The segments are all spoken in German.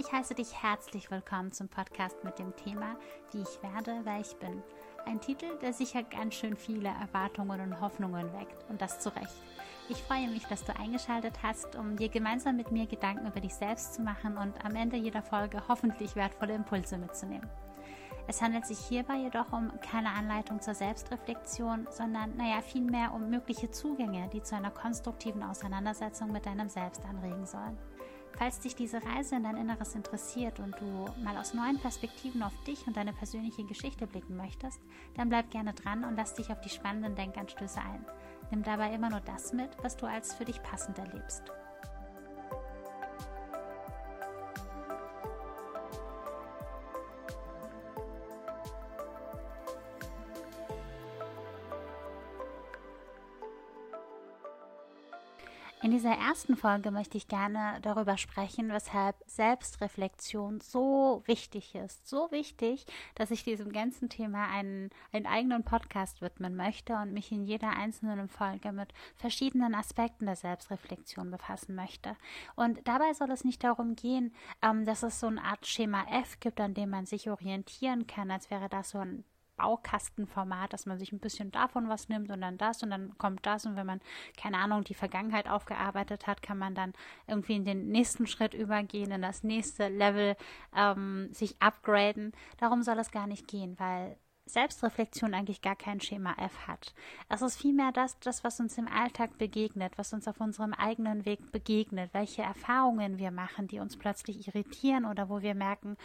Ich heiße dich herzlich willkommen zum Podcast mit dem Thema Wie ich werde, wer ich bin. Ein Titel, der sicher ganz schön viele Erwartungen und Hoffnungen weckt und das zu Recht. Ich freue mich, dass du eingeschaltet hast, um dir gemeinsam mit mir Gedanken über dich selbst zu machen und am Ende jeder Folge hoffentlich wertvolle Impulse mitzunehmen. Es handelt sich hierbei jedoch um keine Anleitung zur Selbstreflexion, sondern naja, vielmehr um mögliche Zugänge, die zu einer konstruktiven Auseinandersetzung mit deinem Selbst anregen sollen. Falls dich diese Reise in dein Inneres interessiert und du mal aus neuen Perspektiven auf dich und deine persönliche Geschichte blicken möchtest, dann bleib gerne dran und lass dich auf die spannenden Denkanstöße ein. Nimm dabei immer nur das mit, was du als für dich passend erlebst. In dieser ersten Folge möchte ich gerne darüber sprechen, weshalb Selbstreflexion so wichtig ist. So wichtig, dass ich diesem ganzen Thema einen, einen eigenen Podcast widmen möchte und mich in jeder einzelnen Folge mit verschiedenen Aspekten der Selbstreflexion befassen möchte. Und dabei soll es nicht darum gehen, ähm, dass es so eine Art Schema F gibt, an dem man sich orientieren kann, als wäre das so ein Baukastenformat, dass man sich ein bisschen davon was nimmt und dann das und dann kommt das und wenn man, keine Ahnung, die Vergangenheit aufgearbeitet hat, kann man dann irgendwie in den nächsten Schritt übergehen, in das nächste Level ähm, sich upgraden. Darum soll es gar nicht gehen, weil Selbstreflexion eigentlich gar kein Schema F hat. Es ist vielmehr das, das, was uns im Alltag begegnet, was uns auf unserem eigenen Weg begegnet, welche Erfahrungen wir machen, die uns plötzlich irritieren oder wo wir merken,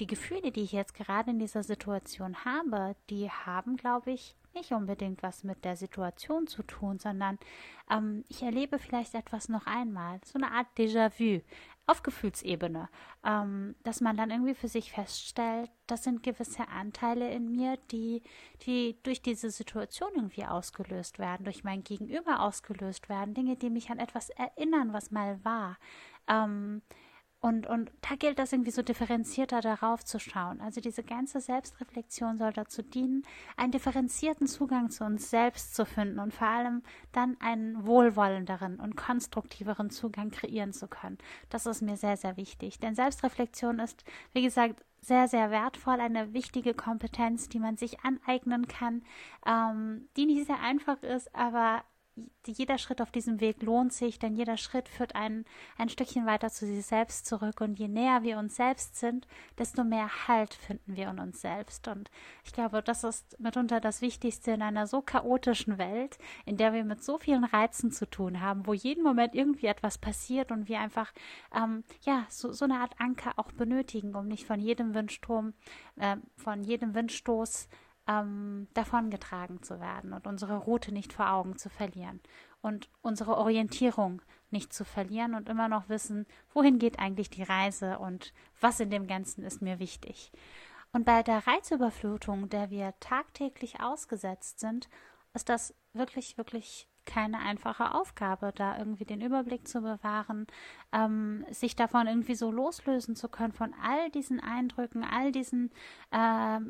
die Gefühle, die ich jetzt gerade in dieser Situation habe, die haben, glaube ich, nicht unbedingt was mit der Situation zu tun, sondern ähm, ich erlebe vielleicht etwas noch einmal, so eine Art Déjà-vu auf Gefühlsebene, ähm, dass man dann irgendwie für sich feststellt, das sind gewisse Anteile in mir, die, die durch diese Situation irgendwie ausgelöst werden, durch mein Gegenüber ausgelöst werden, Dinge, die mich an etwas erinnern, was mal war. Ähm, und, und da gilt das irgendwie so differenzierter darauf zu schauen. Also diese ganze Selbstreflexion soll dazu dienen, einen differenzierten Zugang zu uns selbst zu finden und vor allem dann einen wohlwollenderen und konstruktiveren Zugang kreieren zu können. Das ist mir sehr, sehr wichtig. Denn Selbstreflexion ist, wie gesagt, sehr, sehr wertvoll, eine wichtige Kompetenz, die man sich aneignen kann, ähm, die nicht sehr einfach ist, aber jeder Schritt auf diesem Weg lohnt sich, denn jeder Schritt führt einen ein Stückchen weiter zu sich selbst zurück. Und je näher wir uns selbst sind, desto mehr Halt finden wir in uns selbst. Und ich glaube, das ist mitunter das Wichtigste in einer so chaotischen Welt, in der wir mit so vielen Reizen zu tun haben, wo jeden Moment irgendwie etwas passiert und wir einfach ähm, ja so, so eine Art Anker auch benötigen, um nicht von jedem Windstrom, äh, von jedem Windstoß ähm, davongetragen zu werden und unsere Route nicht vor Augen zu verlieren und unsere Orientierung nicht zu verlieren und immer noch wissen, wohin geht eigentlich die Reise und was in dem Ganzen ist mir wichtig. Und bei der Reizüberflutung, der wir tagtäglich ausgesetzt sind, ist das wirklich, wirklich keine einfache Aufgabe, da irgendwie den Überblick zu bewahren, ähm, sich davon irgendwie so loslösen zu können, von all diesen Eindrücken, all diesen äh,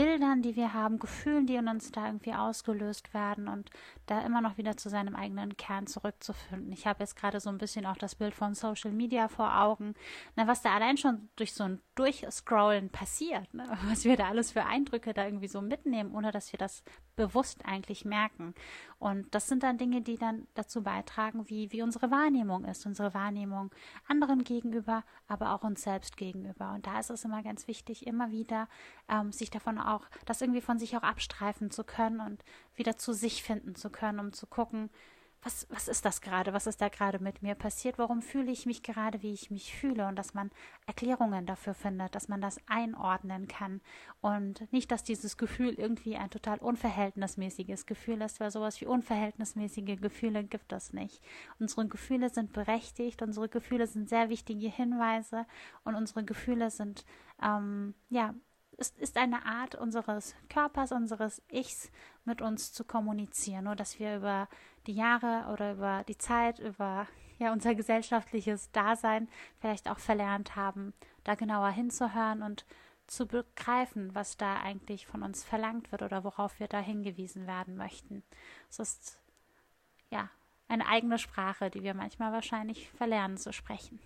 Bildern, die wir haben, Gefühlen, die in uns da irgendwie ausgelöst werden und da immer noch wieder zu seinem eigenen Kern zurückzufinden. Ich habe jetzt gerade so ein bisschen auch das Bild von Social Media vor Augen, na, was da allein schon durch so ein Durchscrollen passiert, ne? was wir da alles für Eindrücke da irgendwie so mitnehmen, ohne dass wir das bewusst eigentlich merken. Und das sind dann Dinge, die dann dazu beitragen, wie, wie unsere Wahrnehmung ist, unsere Wahrnehmung anderen gegenüber, aber auch uns selbst gegenüber. Und da ist es immer ganz wichtig, immer wieder ähm, sich davon auch, das irgendwie von sich auch abstreifen zu können und wieder zu sich finden zu können, um zu gucken, was, was ist das gerade? Was ist da gerade mit mir passiert? Warum fühle ich mich gerade, wie ich mich fühle? Und dass man Erklärungen dafür findet, dass man das einordnen kann. Und nicht, dass dieses Gefühl irgendwie ein total unverhältnismäßiges Gefühl ist, weil sowas wie unverhältnismäßige Gefühle gibt es nicht. Unsere Gefühle sind berechtigt, unsere Gefühle sind sehr wichtige Hinweise und unsere Gefühle sind, ähm, ja, ist, ist eine Art unseres Körpers, unseres Ichs mit uns zu kommunizieren, nur dass wir über die Jahre oder über die Zeit, über ja unser gesellschaftliches Dasein vielleicht auch verlernt haben, da genauer hinzuhören und zu begreifen, was da eigentlich von uns verlangt wird oder worauf wir da hingewiesen werden möchten. Es ist ja eine eigene Sprache, die wir manchmal wahrscheinlich verlernen zu sprechen.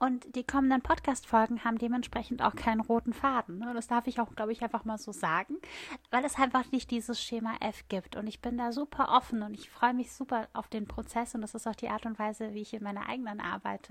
Und die kommenden Podcast-Folgen haben dementsprechend auch keinen roten Faden. Ne? Das darf ich auch, glaube ich, einfach mal so sagen, weil es einfach nicht dieses Schema F gibt. Und ich bin da super offen und ich freue mich super auf den Prozess. Und das ist auch die Art und Weise, wie ich in meiner eigenen Arbeit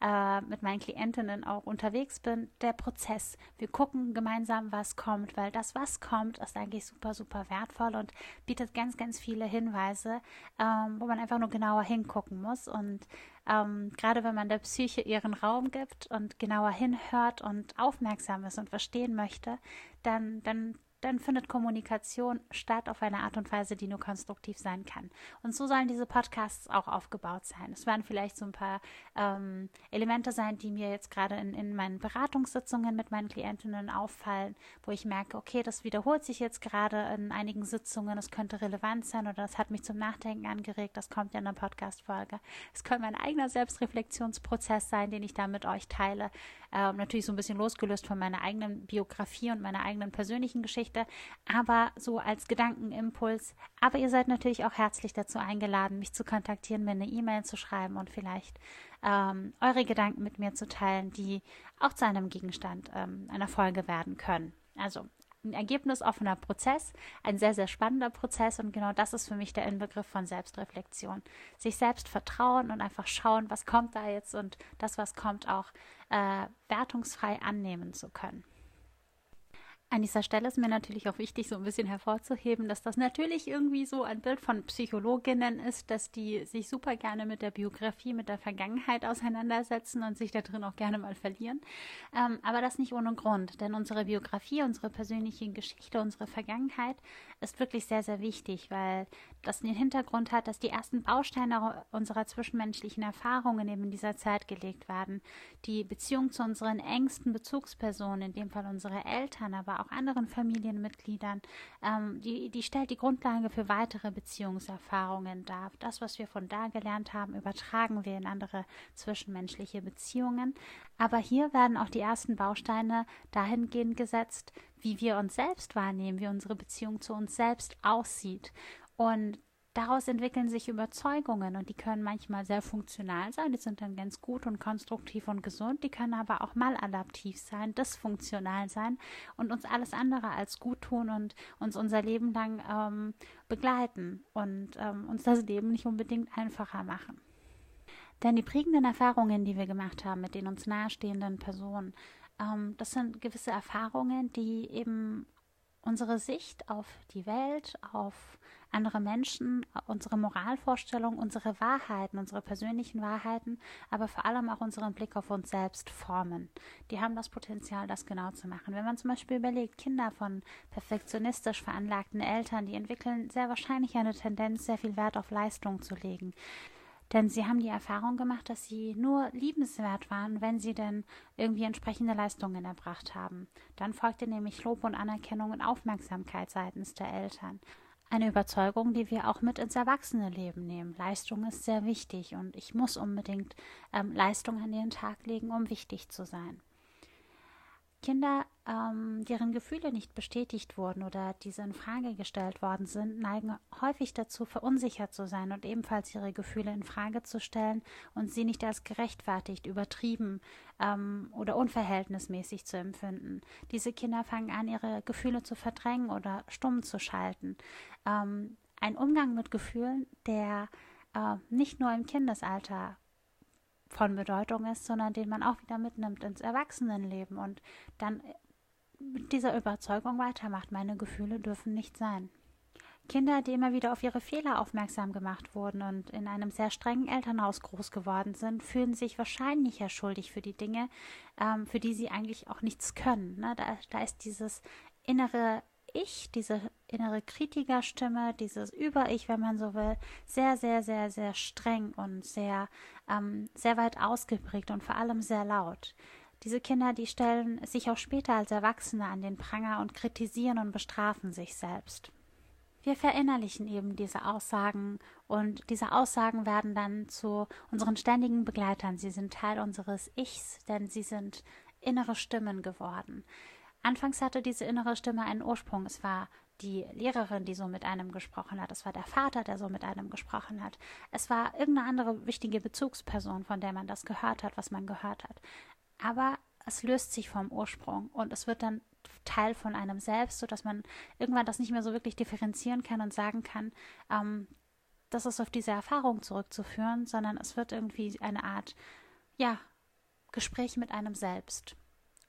äh, mit meinen Klientinnen auch unterwegs bin. Der Prozess. Wir gucken gemeinsam, was kommt, weil das, was kommt, ist eigentlich super, super wertvoll und bietet ganz, ganz viele Hinweise, ähm, wo man einfach nur genauer hingucken muss. Und ähm, gerade wenn man der Psyche ihren Raum gibt und genauer hinhört und aufmerksam ist und verstehen möchte, dann, dann dann findet Kommunikation statt auf eine Art und Weise, die nur konstruktiv sein kann. Und so sollen diese Podcasts auch aufgebaut sein. Es werden vielleicht so ein paar ähm, Elemente sein, die mir jetzt gerade in, in meinen Beratungssitzungen mit meinen Klientinnen auffallen, wo ich merke, okay, das wiederholt sich jetzt gerade in einigen Sitzungen, es könnte relevant sein oder das hat mich zum Nachdenken angeregt, das kommt ja in der Podcast-Folge. Es könnte mein eigener Selbstreflexionsprozess sein, den ich da mit euch teile. Ähm, natürlich so ein bisschen losgelöst von meiner eigenen Biografie und meiner eigenen persönlichen Geschichte, aber so als Gedankenimpuls. Aber ihr seid natürlich auch herzlich dazu eingeladen, mich zu kontaktieren, mir eine E-Mail zu schreiben und vielleicht ähm, eure Gedanken mit mir zu teilen, die auch zu einem Gegenstand ähm, einer Folge werden können. Also ein ergebnisoffener Prozess, ein sehr, sehr spannender Prozess und genau das ist für mich der Inbegriff von Selbstreflexion. Sich selbst vertrauen und einfach schauen, was kommt da jetzt und das, was kommt, auch äh, wertungsfrei annehmen zu können. An dieser Stelle ist mir natürlich auch wichtig, so ein bisschen hervorzuheben, dass das natürlich irgendwie so ein Bild von Psychologinnen ist, dass die sich super gerne mit der Biografie, mit der Vergangenheit auseinandersetzen und sich da drin auch gerne mal verlieren. Ähm, aber das nicht ohne Grund, denn unsere Biografie, unsere persönliche Geschichte, unsere Vergangenheit ist wirklich sehr, sehr wichtig, weil das den Hintergrund hat, dass die ersten Bausteine unserer zwischenmenschlichen Erfahrungen eben in dieser Zeit gelegt werden. Die Beziehung zu unseren engsten Bezugspersonen, in dem Fall unsere Eltern, aber auch anderen Familienmitgliedern, ähm, die, die stellt die Grundlage für weitere Beziehungserfahrungen dar. Das, was wir von da gelernt haben, übertragen wir in andere zwischenmenschliche Beziehungen. Aber hier werden auch die ersten Bausteine dahingehend gesetzt, wie wir uns selbst wahrnehmen, wie unsere Beziehung zu uns selbst aussieht. Und Daraus entwickeln sich Überzeugungen und die können manchmal sehr funktional sein, die sind dann ganz gut und konstruktiv und gesund, die können aber auch maladaptiv sein, dysfunktional sein und uns alles andere als gut tun und uns unser Leben lang ähm, begleiten und ähm, uns das Leben nicht unbedingt einfacher machen. Denn die prägenden Erfahrungen, die wir gemacht haben mit den uns nahestehenden Personen, ähm, das sind gewisse Erfahrungen, die eben unsere Sicht auf die Welt, auf andere Menschen, unsere Moralvorstellungen, unsere Wahrheiten, unsere persönlichen Wahrheiten, aber vor allem auch unseren Blick auf uns selbst formen. Die haben das Potenzial, das genau zu machen. Wenn man zum Beispiel überlegt, Kinder von perfektionistisch veranlagten Eltern, die entwickeln sehr wahrscheinlich eine Tendenz, sehr viel Wert auf Leistung zu legen. Denn sie haben die Erfahrung gemacht, dass sie nur liebenswert waren, wenn sie denn irgendwie entsprechende Leistungen erbracht haben. Dann folgte nämlich Lob und Anerkennung und Aufmerksamkeit seitens der Eltern. Eine Überzeugung, die wir auch mit ins Erwachsenenleben nehmen. Leistung ist sehr wichtig und ich muss unbedingt ähm, Leistung an den Tag legen, um wichtig zu sein. Kinder, ähm, deren Gefühle nicht bestätigt wurden oder diese in Frage gestellt worden sind, neigen häufig dazu, verunsichert zu sein und ebenfalls ihre Gefühle in Frage zu stellen und sie nicht als gerechtfertigt, übertrieben ähm, oder unverhältnismäßig zu empfinden. Diese Kinder fangen an, ihre Gefühle zu verdrängen oder stumm zu schalten. Ähm, ein Umgang mit Gefühlen, der äh, nicht nur im Kindesalter von Bedeutung ist, sondern den man auch wieder mitnimmt ins Erwachsenenleben und dann mit dieser Überzeugung weitermacht, meine Gefühle dürfen nicht sein. Kinder, die immer wieder auf ihre Fehler aufmerksam gemacht wurden und in einem sehr strengen Elternhaus groß geworden sind, fühlen sich wahrscheinlich ja schuldig für die Dinge, ähm, für die sie eigentlich auch nichts können. Ne? Da, da ist dieses innere ich, diese innere Kritikerstimme, dieses Über-Ich, wenn man so will, sehr, sehr, sehr, sehr streng und sehr, ähm, sehr weit ausgeprägt und vor allem sehr laut. Diese Kinder, die stellen sich auch später als Erwachsene an den Pranger und kritisieren und bestrafen sich selbst. Wir verinnerlichen eben diese Aussagen und diese Aussagen werden dann zu unseren ständigen Begleitern. Sie sind Teil unseres Ichs, denn sie sind innere Stimmen geworden. Anfangs hatte diese innere Stimme einen Ursprung. Es war die Lehrerin, die so mit einem gesprochen hat. Es war der Vater, der so mit einem gesprochen hat. Es war irgendeine andere wichtige Bezugsperson, von der man das gehört hat, was man gehört hat. Aber es löst sich vom Ursprung und es wird dann Teil von einem selbst, sodass man irgendwann das nicht mehr so wirklich differenzieren kann und sagen kann, ähm, das ist auf diese Erfahrung zurückzuführen, sondern es wird irgendwie eine Art, ja, Gespräch mit einem selbst.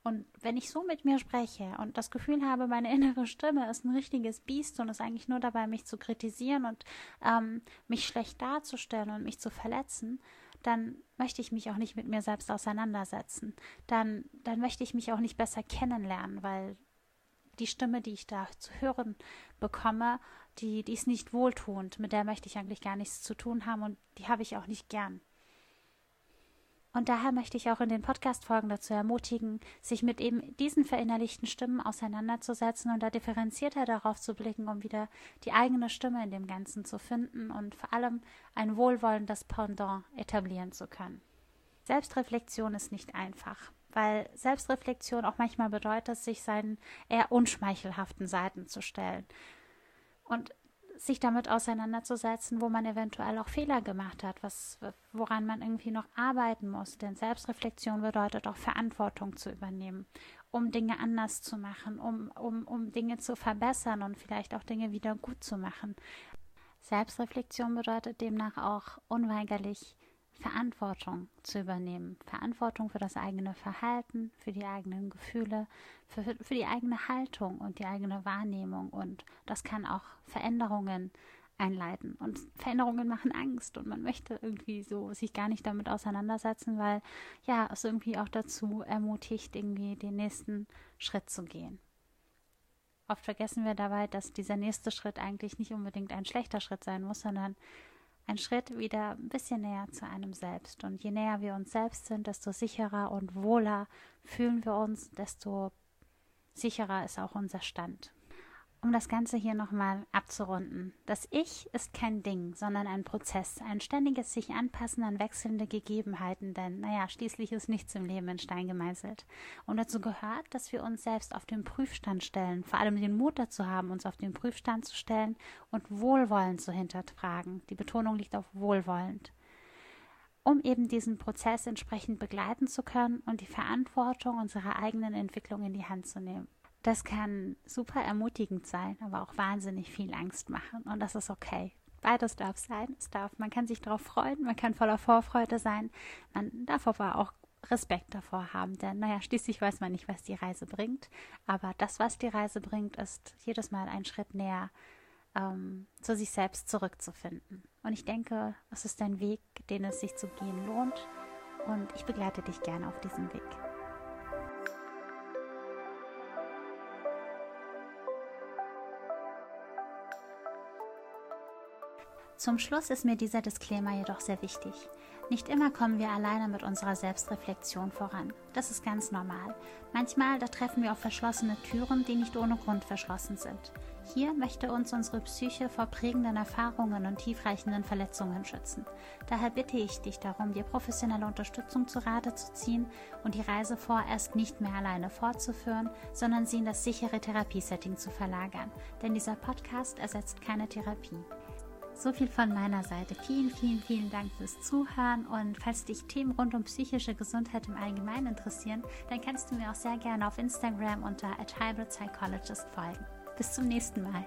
Und wenn ich so mit mir spreche und das Gefühl habe, meine innere Stimme ist ein richtiges Biest und ist eigentlich nur dabei, mich zu kritisieren und ähm, mich schlecht darzustellen und mich zu verletzen, dann möchte ich mich auch nicht mit mir selbst auseinandersetzen. Dann, dann möchte ich mich auch nicht besser kennenlernen, weil die Stimme, die ich da zu hören bekomme, die, die ist nicht wohltuend. Mit der möchte ich eigentlich gar nichts zu tun haben und die habe ich auch nicht gern. Und daher möchte ich auch in den Podcast-Folgen dazu ermutigen, sich mit eben diesen verinnerlichten Stimmen auseinanderzusetzen und da differenzierter darauf zu blicken, um wieder die eigene Stimme in dem Ganzen zu finden und vor allem ein wohlwollendes Pendant etablieren zu können. Selbstreflexion ist nicht einfach, weil Selbstreflexion auch manchmal bedeutet, sich seinen eher unschmeichelhaften Seiten zu stellen. Und sich damit auseinanderzusetzen, wo man eventuell auch Fehler gemacht hat, was, woran man irgendwie noch arbeiten muss. Denn Selbstreflexion bedeutet auch Verantwortung zu übernehmen, um Dinge anders zu machen, um, um, um Dinge zu verbessern und vielleicht auch Dinge wieder gut zu machen. Selbstreflexion bedeutet demnach auch unweigerlich Verantwortung zu übernehmen. Verantwortung für das eigene Verhalten, für die eigenen Gefühle, für, für die eigene Haltung und die eigene Wahrnehmung. Und das kann auch Veränderungen einleiten. Und Veränderungen machen Angst und man möchte irgendwie so sich gar nicht damit auseinandersetzen, weil ja, es irgendwie auch dazu ermutigt, irgendwie den nächsten Schritt zu gehen. Oft vergessen wir dabei, dass dieser nächste Schritt eigentlich nicht unbedingt ein schlechter Schritt sein muss, sondern ein Schritt wieder ein bisschen näher zu einem selbst. Und je näher wir uns selbst sind, desto sicherer und wohler fühlen wir uns, desto sicherer ist auch unser Stand um das Ganze hier nochmal abzurunden. Das Ich ist kein Ding, sondern ein Prozess, ein ständiges sich anpassen an wechselnde Gegebenheiten, denn naja, schließlich ist nichts im Leben in Stein gemeißelt. Und dazu gehört, dass wir uns selbst auf den Prüfstand stellen, vor allem den Mut dazu haben, uns auf den Prüfstand zu stellen und wohlwollend zu hinterfragen. Die Betonung liegt auf wohlwollend um eben diesen Prozess entsprechend begleiten zu können und die Verantwortung unserer eigenen Entwicklung in die Hand zu nehmen. Das kann super ermutigend sein, aber auch wahnsinnig viel Angst machen. Und das ist okay. Beides darf sein. Es darf, man kann sich darauf freuen, man kann voller Vorfreude sein. Man darf aber auch Respekt davor haben, denn naja, schließlich weiß man nicht, was die Reise bringt. Aber das, was die Reise bringt, ist jedes Mal ein Schritt näher ähm, zu sich selbst zurückzufinden. Und ich denke, es ist ein Weg, den es sich zu gehen lohnt. Und ich begleite dich gerne auf diesem Weg. Zum Schluss ist mir dieser Disclaimer jedoch sehr wichtig. Nicht immer kommen wir alleine mit unserer Selbstreflexion voran. Das ist ganz normal. Manchmal, da treffen wir auf verschlossene Türen, die nicht ohne Grund verschlossen sind. Hier möchte uns unsere Psyche vor prägenden Erfahrungen und tiefreichenden Verletzungen schützen. Daher bitte ich dich darum, dir professionelle Unterstützung zu Rate zu ziehen und die Reise vorerst nicht mehr alleine fortzuführen, sondern sie in das sichere Therapiesetting zu verlagern. Denn dieser Podcast ersetzt keine Therapie. So viel von meiner Seite. Vielen, vielen, vielen Dank fürs Zuhören. Und falls dich Themen rund um psychische Gesundheit im Allgemeinen interessieren, dann kannst du mir auch sehr gerne auf Instagram unter A Psychologist folgen. Bis zum nächsten Mal.